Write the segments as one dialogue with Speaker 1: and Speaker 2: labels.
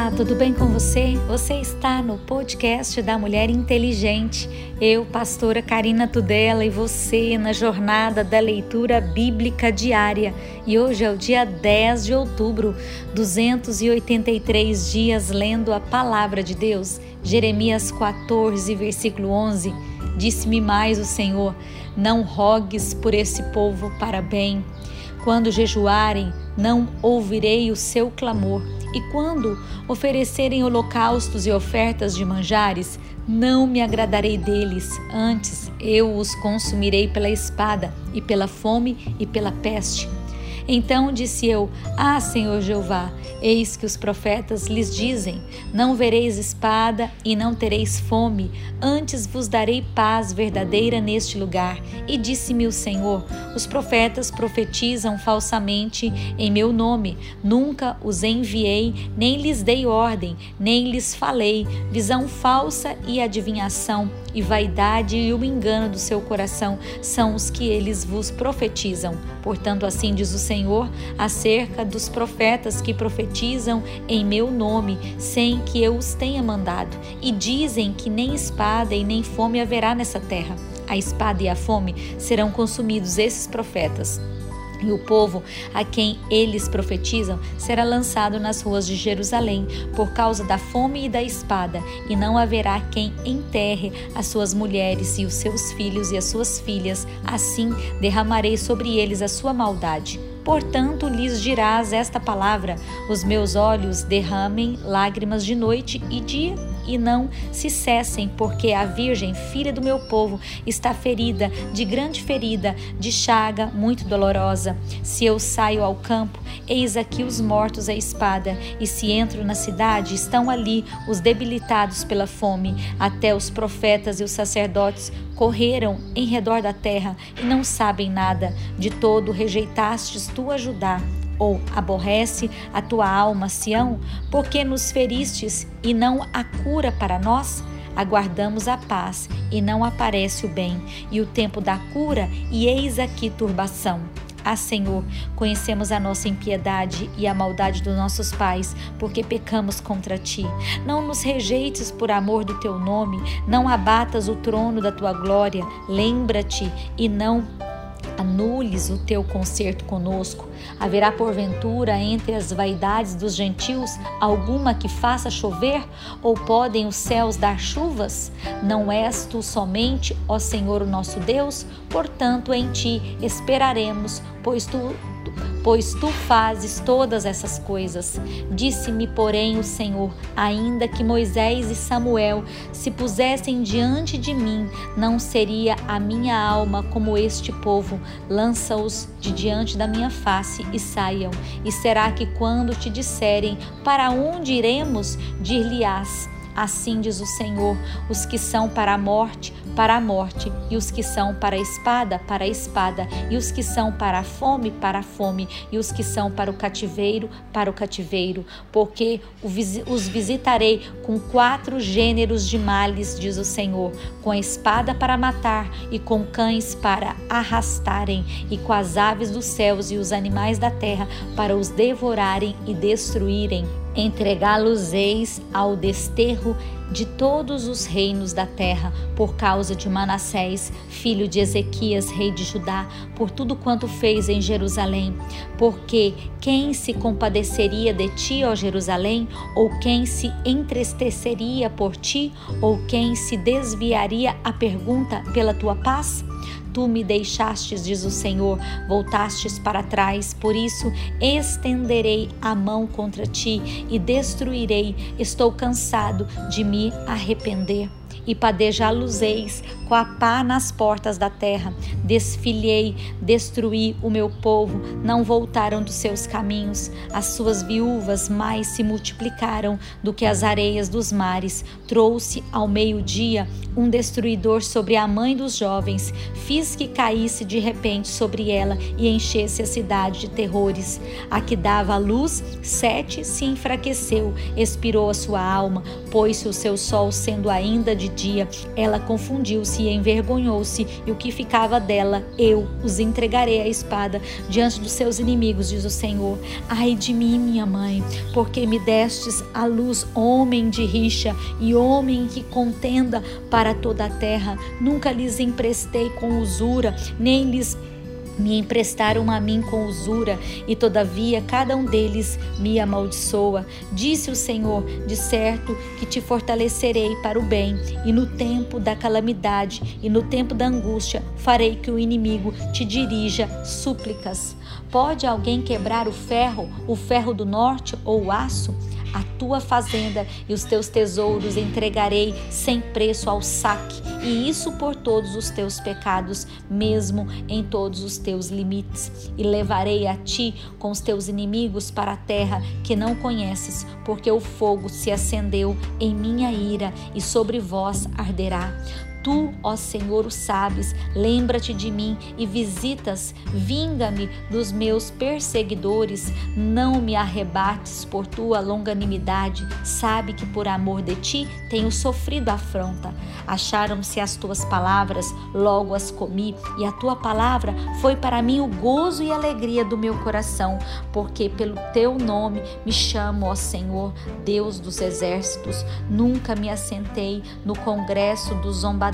Speaker 1: Olá, tudo bem com você? Você está no podcast da Mulher Inteligente. Eu, pastora Karina Tudela, e você na jornada da leitura bíblica diária. E hoje é o dia 10 de outubro, 283 dias lendo a palavra de Deus. Jeremias 14, versículo 11. Disse-me mais o Senhor: Não rogues por esse povo para bem. Quando jejuarem, não ouvirei o seu clamor e quando oferecerem holocaustos e ofertas de manjares, não me agradarei deles, antes eu os consumirei pela espada, e pela fome e pela peste. Então disse eu: Ah, Senhor Jeová, Eis que os profetas lhes dizem: Não vereis espada e não tereis fome, antes vos darei paz verdadeira neste lugar. E disse-me o Senhor: Os profetas profetizam falsamente em meu nome. Nunca os enviei, nem lhes dei ordem, nem lhes falei. Visão falsa e adivinhação, e vaidade e o engano do seu coração são os que eles vos profetizam. Portanto, assim diz o Senhor acerca dos profetas que profetizam em meu nome, sem que eu os tenha mandado, e dizem que nem espada e nem fome haverá nessa terra. A espada e a fome serão consumidos esses profetas. E o povo a quem eles profetizam será lançado nas ruas de Jerusalém por causa da fome e da espada, e não haverá quem enterre as suas mulheres e os seus filhos e as suas filhas. Assim derramarei sobre eles a sua maldade. Portanto, lhes dirás esta palavra: Os meus olhos derramem lágrimas de noite e dia e não se cessem, porque a Virgem, filha do meu povo, está ferida, de grande ferida, de chaga muito dolorosa. Se eu saio ao campo, eis aqui os mortos à espada, e se entro na cidade, estão ali os debilitados pela fome. Até os profetas e os sacerdotes correram em redor da terra e não sabem nada. De todo rejeitastes tu ajudar ou aborrece a tua alma, Sião, porque nos feristes e não a cura para nós? Aguardamos a paz e não aparece o bem, e o tempo da cura, e eis aqui turbação. Ah, Senhor, conhecemos a nossa impiedade e a maldade dos nossos pais, porque pecamos contra ti. Não nos rejeites por amor do teu nome, não abatas o trono da tua glória. Lembra-te e não anules o teu concerto conosco. Haverá porventura entre as vaidades dos gentios alguma que faça chover? Ou podem os céus dar chuvas? Não és tu somente, ó Senhor, o nosso Deus? Portanto, em ti esperaremos, pois tu pois tu fazes todas essas coisas. Disse-me, porém, o Senhor: ainda que Moisés e Samuel se pusessem diante de mim, não seria a minha alma como este povo. Lança-os de diante da minha face e saiam. E será que quando te disserem para onde iremos, dir-lhe-ás: Assim diz o Senhor: os que são para a morte, para a morte, e os que são para a espada, para a espada, e os que são para a fome, para a fome, e os que são para o cativeiro, para o cativeiro, porque os visitarei com quatro gêneros de males, diz o Senhor: com a espada para matar, e com cães para arrastarem, e com as aves dos céus e os animais da terra para os devorarem e destruírem. Entregá-los-eis ao desterro de todos os reinos da terra, por causa de Manassés, filho de Ezequias, rei de Judá, por tudo quanto fez em Jerusalém. Porque quem se compadeceria de ti, ó Jerusalém? Ou quem se entristeceria por ti? Ou quem se desviaria a pergunta pela tua paz? Tu me deixastes, diz o Senhor, voltastes para trás, por isso estenderei a mão contra ti e destruirei. Estou cansado de me arrepender e padejá-los-eis com a pá nas portas da terra. Desfilhei, destruí o meu povo, não voltaram dos seus caminhos. As suas viúvas mais se multiplicaram do que as areias dos mares. Trouxe ao meio-dia um destruidor sobre a mãe dos jovens. Fiz que caísse de repente sobre ela e enchesse a cidade de terrores. A que dava a luz, sete se enfraqueceu, expirou a sua alma, pôs-se o seu sol sendo ainda de dia. Ela confundiu-se e envergonhou-se, e o que ficava dela, eu os entregarei à espada diante dos seus inimigos, diz o Senhor. Ai de mim, minha mãe, porque me destes à luz homem de rixa e homem que contenda para toda a terra. Nunca lhes emprestei com usura, nem lhes me emprestaram a mim com usura, e todavia cada um deles me amaldiçoa. Disse o Senhor: De certo que te fortalecerei para o bem, e no tempo da calamidade e no tempo da angústia farei que o inimigo te dirija súplicas. Pode alguém quebrar o ferro, o ferro do norte ou o aço? A tua fazenda e os teus tesouros entregarei sem preço ao saque, e isso por todos os teus pecados, mesmo em todos os teus limites. E levarei a ti com os teus inimigos para a terra que não conheces, porque o fogo se acendeu em minha ira e sobre vós arderá. Tu, ó Senhor, o sabes, lembra-te de mim e visitas, vinga-me dos meus perseguidores, não me arrebates por tua longanimidade, sabe que por amor de ti tenho sofrido afronta. Acharam-se as tuas palavras, logo as comi, e a tua palavra foi para mim o gozo e alegria do meu coração, porque pelo teu nome me chamo, ó Senhor, Deus dos exércitos. Nunca me assentei no congresso dos zombadores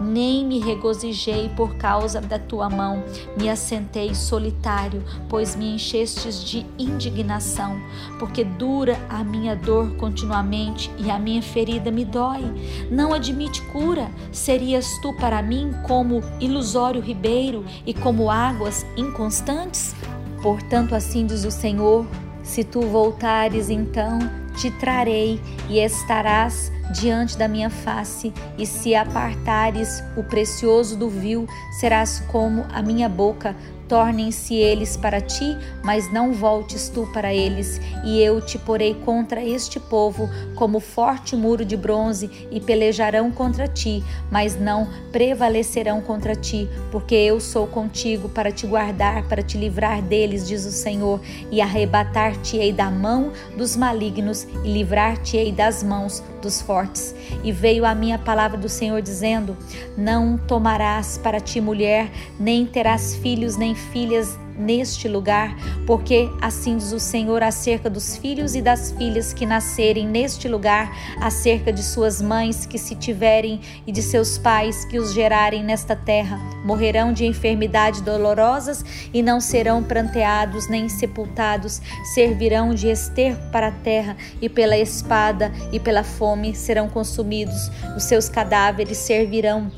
Speaker 1: nem me regozijei por causa da tua mão. Me assentei solitário, pois me enchestes de indignação, porque dura a minha dor continuamente e a minha ferida me dói. Não admite cura, serias tu para mim como ilusório ribeiro e como águas inconstantes? Portanto, assim diz o Senhor: se tu voltares, então te trarei e estarás diante da minha face, e se apartares o precioso do vil, serás como a minha boca, Tornem-se eles para ti, mas não voltes tu para eles, e eu te porei contra este povo como forte muro de bronze, e pelejarão contra ti, mas não prevalecerão contra ti, porque eu sou contigo para te guardar, para te livrar deles, diz o Senhor, e arrebatar-te-ei da mão dos malignos e livrar-te-ei das mãos dos fortes. E veio a minha palavra do Senhor dizendo: Não tomarás para ti mulher, nem terás filhos nem filhas neste lugar, porque assim diz o Senhor acerca dos filhos e das filhas que nascerem neste lugar, acerca de suas mães que se tiverem e de seus pais que os gerarem nesta terra, morrerão de enfermidades dolorosas e não serão pranteados nem sepultados, servirão de esterco para a terra e pela espada e pela fome serão consumidos, os seus cadáveres servirão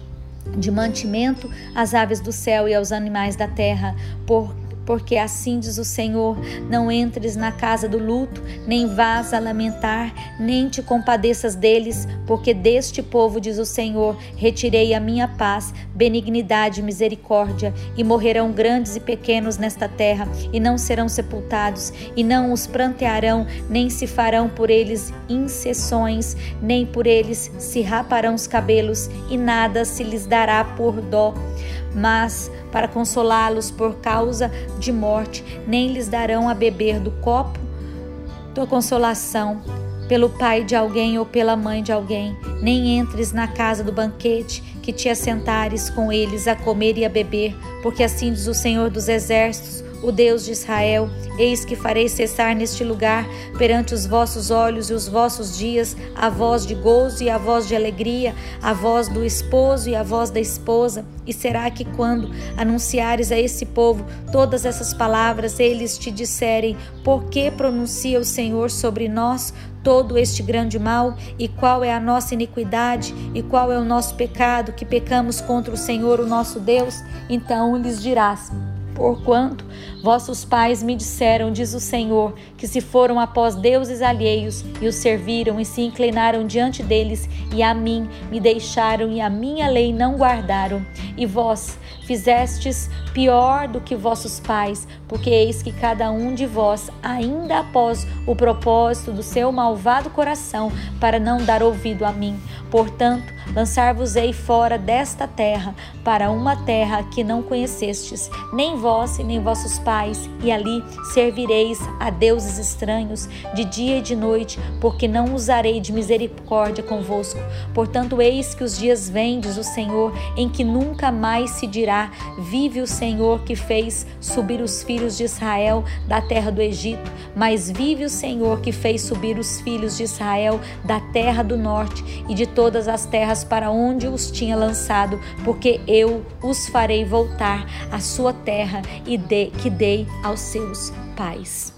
Speaker 1: de mantimento às aves do céu e aos animais da terra, por porque assim diz o Senhor: não entres na casa do luto, nem vás a lamentar, nem te compadeças deles, porque deste povo, diz o Senhor, retirei a minha paz, benignidade e misericórdia, e morrerão grandes e pequenos nesta terra, e não serão sepultados, e não os prantearão, nem se farão por eles incessões, nem por eles se raparão os cabelos, e nada se lhes dará por dó. Mas para consolá-los por causa de morte, nem lhes darão a beber do copo tua consolação pelo pai de alguém ou pela mãe de alguém, nem entres na casa do banquete, que te assentares com eles a comer e a beber, porque assim diz o Senhor dos Exércitos, o Deus de Israel: Eis que farei cessar neste lugar, perante os vossos olhos e os vossos dias, a voz de gozo e a voz de alegria, a voz do esposo e a voz da esposa. E será que quando anunciares a esse povo todas essas palavras, eles te disserem: Por que pronuncia o Senhor sobre nós todo este grande mal e qual é a nossa iniquidade e qual é o nosso pecado que pecamos contra o Senhor, o nosso Deus? Então lhes dirás: Porquanto vossos pais me disseram, diz o Senhor, que se foram após deuses alheios e os serviram e se inclinaram diante deles, e a mim me deixaram e a minha lei não guardaram. E vós fizestes pior do que vossos pais, porque eis que cada um de vós, ainda após o propósito do seu malvado coração, para não dar ouvido a mim. Portanto, lançar-vos-ei fora desta terra, para uma terra que não conhecestes, nem vós nem vossos pais, e ali servireis a deuses estranhos de dia e de noite, porque não usarei de misericórdia convosco. Portanto, eis que os dias vêm, diz o Senhor, em que nunca mais se dirá: Vive o Senhor que fez subir os filhos de Israel da terra do Egito, mas vive o Senhor que fez subir os filhos de Israel da terra do norte e de todas as terras para onde os tinha lançado, porque eu os farei voltar à sua terra e de, que dei aos seus pais.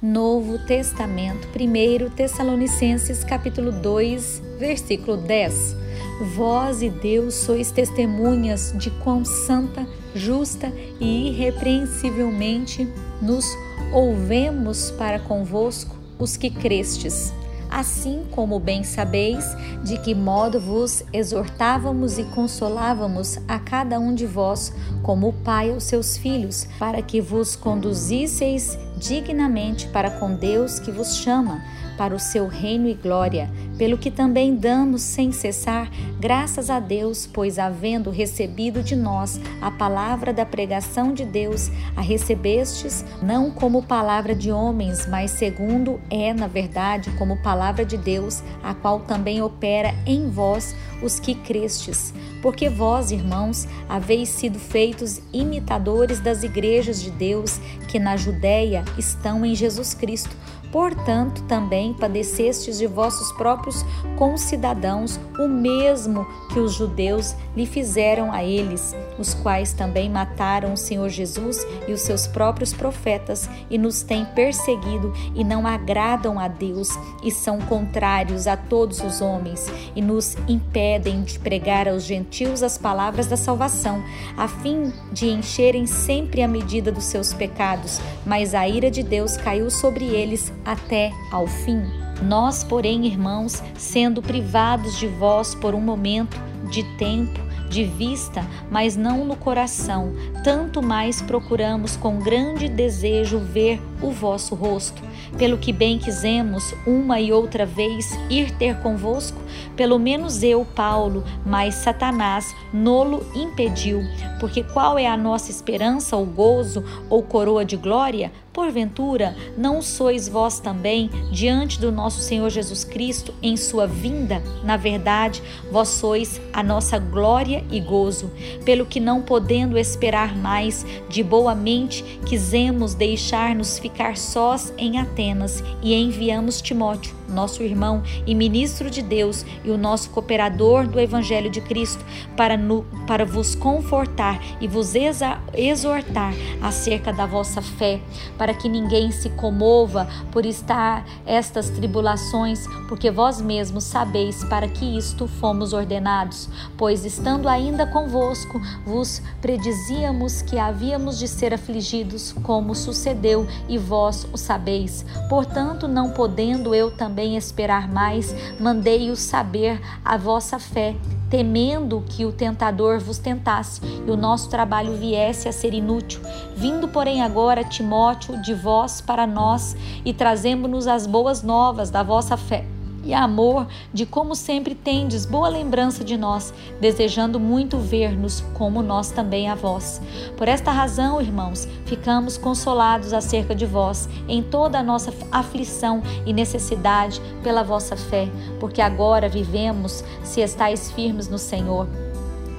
Speaker 1: Novo Testamento, 1 Tessalonicenses capítulo 2, versículo 10. Vós e Deus sois testemunhas de quão santa, justa e irrepreensivelmente nos ouvemos para convosco os que crestes. Assim como bem sabeis de que modo vos exortávamos e consolávamos a cada um de vós, como o Pai aos seus filhos, para que vos conduzisseis dignamente para com Deus que vos chama para o seu reino e glória, pelo que também damos sem cessar graças a Deus, pois havendo recebido de nós a palavra da pregação de Deus, a recebestes não como palavra de homens, mas segundo é, na verdade, como palavra de Deus, a qual também opera em vós os que crestes. Porque vós, irmãos, haveis sido feitos imitadores das igrejas de Deus que na Judéia estão em Jesus Cristo Portanto, também padecestes de vossos próprios concidadãos o mesmo que os judeus lhe fizeram a eles, os quais também mataram o Senhor Jesus e os seus próprios profetas e nos têm perseguido e não agradam a Deus e são contrários a todos os homens e nos impedem de pregar aos gentios as palavras da salvação, a fim de encherem sempre a medida dos seus pecados, mas a ira de Deus caiu sobre eles até ao fim. Nós, porém, irmãos, sendo privados de vós por um momento de tempo, de vista, mas não no coração, tanto mais procuramos com grande desejo ver o vosso rosto. Pelo que bem quisemos uma e outra vez ir ter convosco, pelo menos eu, Paulo, mas Satanás nolo impediu. Porque qual é a nossa esperança, ou gozo, ou coroa de glória? Porventura, não sois vós também diante do nosso Senhor Jesus Cristo em sua vinda? Na verdade, vós sois a nossa glória e gozo, pelo que não podendo esperar mais, de boa mente quisemos deixar-nos ficar sós em Atenas e enviamos Timóteo, nosso irmão e ministro de Deus e o nosso cooperador do Evangelho de Cristo, para, no, para vos confortar e vos exortar acerca da vossa fé, para que ninguém se comova por estar estas tribulações, porque vós mesmos sabeis para que isto fomos ordenados, pois estando ainda convosco, vos predizíamos que havíamos de ser afligidos, como sucedeu, e vós o sabeis. Portanto, não podendo eu também esperar mais, mandei-os saber a vossa fé temendo que o tentador vos tentasse e o nosso trabalho viesse a ser inútil. Vindo, porém, agora Timóteo de vós para nós e trazemos-nos as boas novas da vossa fé e amor, de como sempre tendes boa lembrança de nós, desejando muito ver-nos como nós também a vós. Por esta razão, irmãos, ficamos consolados acerca de vós em toda a nossa aflição e necessidade pela vossa fé, porque agora vivemos se estáis firmes no Senhor.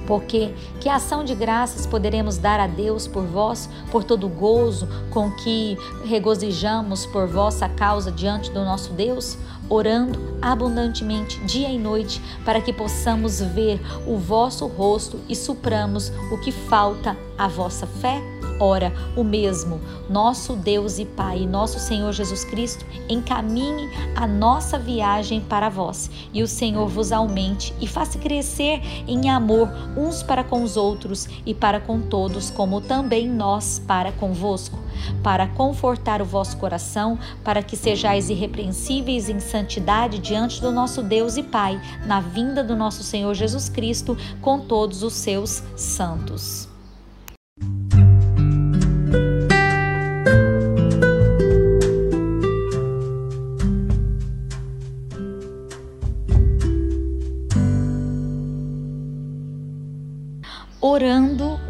Speaker 1: Porque que ação de graças poderemos dar a Deus por vós, por todo o gozo com que regozijamos por vossa causa diante do nosso Deus? Orando abundantemente dia e noite, para que possamos ver o vosso rosto e supramos o que falta à vossa fé? Ora, o mesmo, nosso Deus e Pai, nosso Senhor Jesus Cristo, encaminhe a nossa viagem para vós, e o Senhor vos aumente e faça crescer em amor uns para com os outros e para com todos, como também nós para convosco, para confortar o vosso coração, para que sejais irrepreensíveis em santidade diante do nosso Deus e Pai, na vinda do nosso Senhor Jesus Cristo, com todos os seus santos.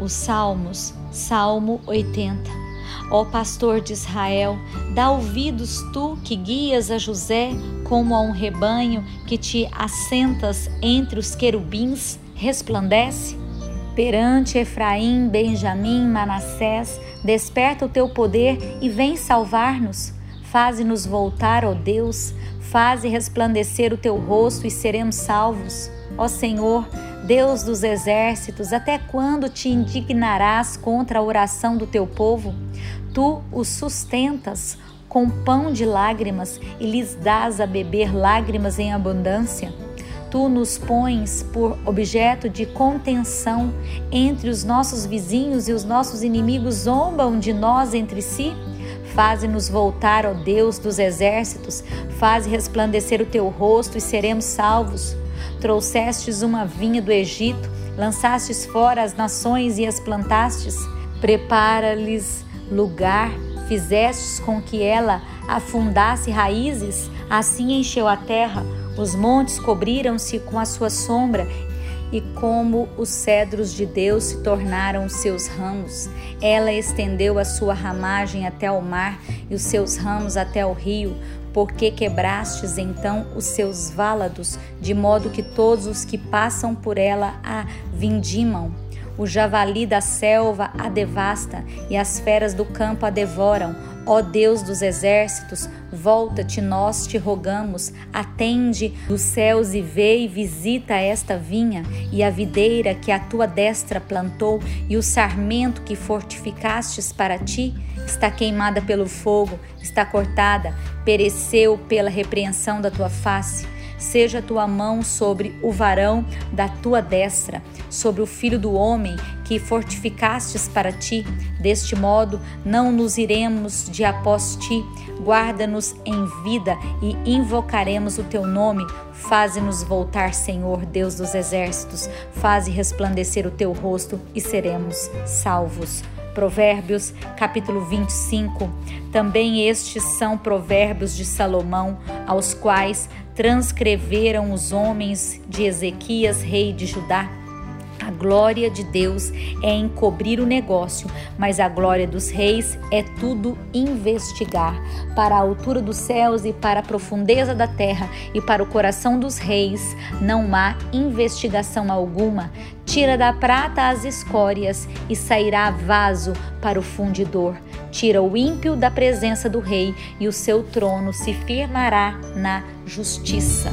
Speaker 1: Os Salmos, Salmo 80. Ó pastor de Israel, dá ouvidos tu que guias a José como a um rebanho que te assentas entre os querubins, resplandece? Perante Efraim, Benjamim, Manassés, desperta o teu poder e vem salvar-nos. Faze-nos voltar, ó Deus, faze resplandecer o teu rosto e seremos salvos. Ó Senhor, Deus dos exércitos, até quando te indignarás contra a oração do teu povo? Tu os sustentas com pão de lágrimas e lhes dás a beber lágrimas em abundância. Tu nos pões por objeto de contenção entre os nossos vizinhos e os nossos inimigos zombam de nós entre si. Faze-nos voltar, ó Deus dos exércitos, faze resplandecer o teu rosto e seremos salvos. Trouxestes uma vinha do Egito, lançastes fora as nações e as plantastes. Prepara-lhes lugar, fizestes com que ela afundasse raízes, assim encheu a terra. Os montes cobriram-se com a sua sombra e como os cedros de Deus se tornaram seus ramos. Ela estendeu a sua ramagem até o mar e os seus ramos até o rio. Porque quebrastes então os seus válados, de modo que todos os que passam por ela a vindimam. O javali da selva a devasta e as feras do campo a devoram. Ó Deus dos exércitos, volta-te, nós te rogamos, atende dos céus e vê e visita esta vinha, e a videira que a tua destra plantou, e o sarmento que fortificastes para ti, está queimada pelo fogo, está cortada, pereceu pela repreensão da tua face. Seja a tua mão sobre o varão da tua destra, sobre o filho do homem que fortificastes para ti. Deste modo, não nos iremos de após ti. Guarda-nos em vida e invocaremos o teu nome. Faze-nos voltar, Senhor, Deus dos exércitos. Faze resplandecer o teu rosto e seremos salvos. Provérbios, capítulo 25. Também estes são provérbios de Salomão, aos quais transcreveram os homens de Ezequias, rei de Judá. A glória de Deus é encobrir o negócio, mas a glória dos reis é tudo investigar. Para a altura dos céus e para a profundeza da terra e para o coração dos reis não há investigação alguma. Tira da prata as escórias e sairá vaso para o fundidor. Tira o ímpio da presença do rei e o seu trono se firmará na justiça.